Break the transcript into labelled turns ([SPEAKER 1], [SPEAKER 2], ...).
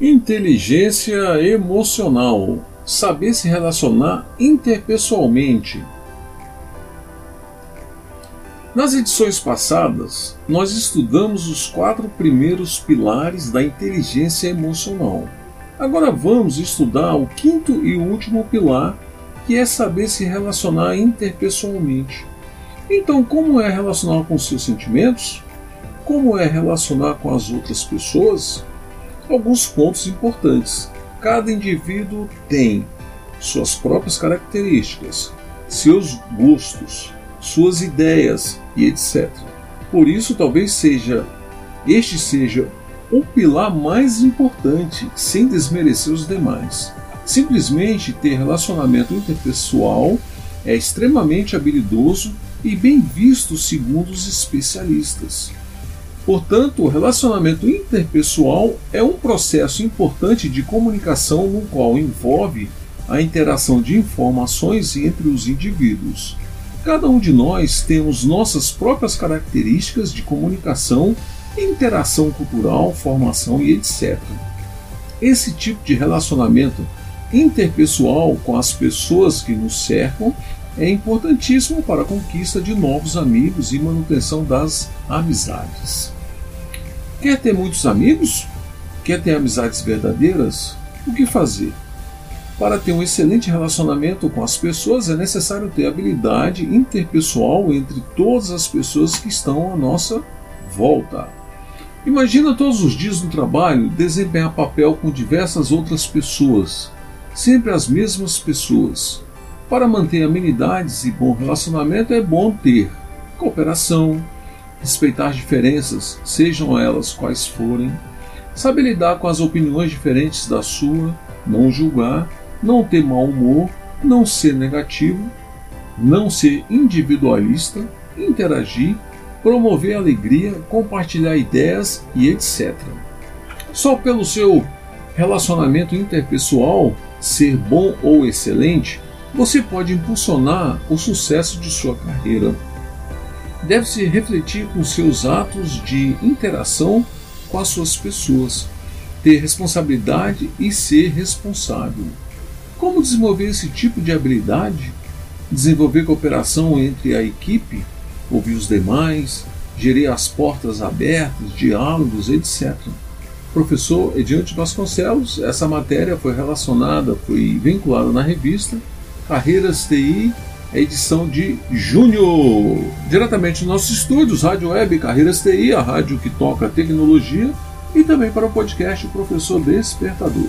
[SPEAKER 1] Inteligência emocional. Saber se relacionar interpessoalmente. Nas edições passadas, nós estudamos os quatro primeiros pilares da inteligência emocional. Agora vamos estudar o quinto e último pilar, que é saber se relacionar interpessoalmente. Então, como é relacionar com seus sentimentos? Como é relacionar com as outras pessoas? Alguns pontos importantes. Cada indivíduo tem suas próprias características, seus gostos, suas ideias e etc. Por isso, talvez seja este seja o pilar mais importante, sem desmerecer os demais. Simplesmente ter relacionamento interpessoal é extremamente habilidoso e bem visto segundo os especialistas. Portanto, o relacionamento interpessoal é um processo importante de comunicação no qual envolve a interação de informações entre os indivíduos. Cada um de nós temos nossas próprias características de comunicação, interação cultural, formação e etc. Esse tipo de relacionamento interpessoal com as pessoas que nos cercam é importantíssimo para a conquista de novos amigos e manutenção das amizades. Quer ter muitos amigos? Quer ter amizades verdadeiras? O que fazer? Para ter um excelente relacionamento com as pessoas é necessário ter habilidade interpessoal entre todas as pessoas que estão à nossa volta. Imagina todos os dias no trabalho desempenhar papel com diversas outras pessoas, sempre as mesmas pessoas. Para manter amenidades e bom relacionamento é bom ter cooperação, respeitar as diferenças, sejam elas quais forem, saber lidar com as opiniões diferentes da sua, não julgar, não ter mau humor, não ser negativo, não ser individualista, interagir, promover alegria, compartilhar ideias e etc. Só pelo seu relacionamento interpessoal ser bom ou excelente, você pode impulsionar o sucesso de sua carreira deve-se refletir com seus atos de interação com as suas pessoas, ter responsabilidade e ser responsável. Como desenvolver esse tipo de habilidade? Desenvolver cooperação entre a equipe, ouvir os demais, gerir as portas abertas, diálogos, etc. Professor Ediante Vasconcelos, essa matéria foi relacionada, foi vinculada na revista Carreiras TI edição de junho. Diretamente nos nossos estúdios, Rádio Web Carreiras TI, a rádio que toca tecnologia, e também para o podcast O Professor Despertador.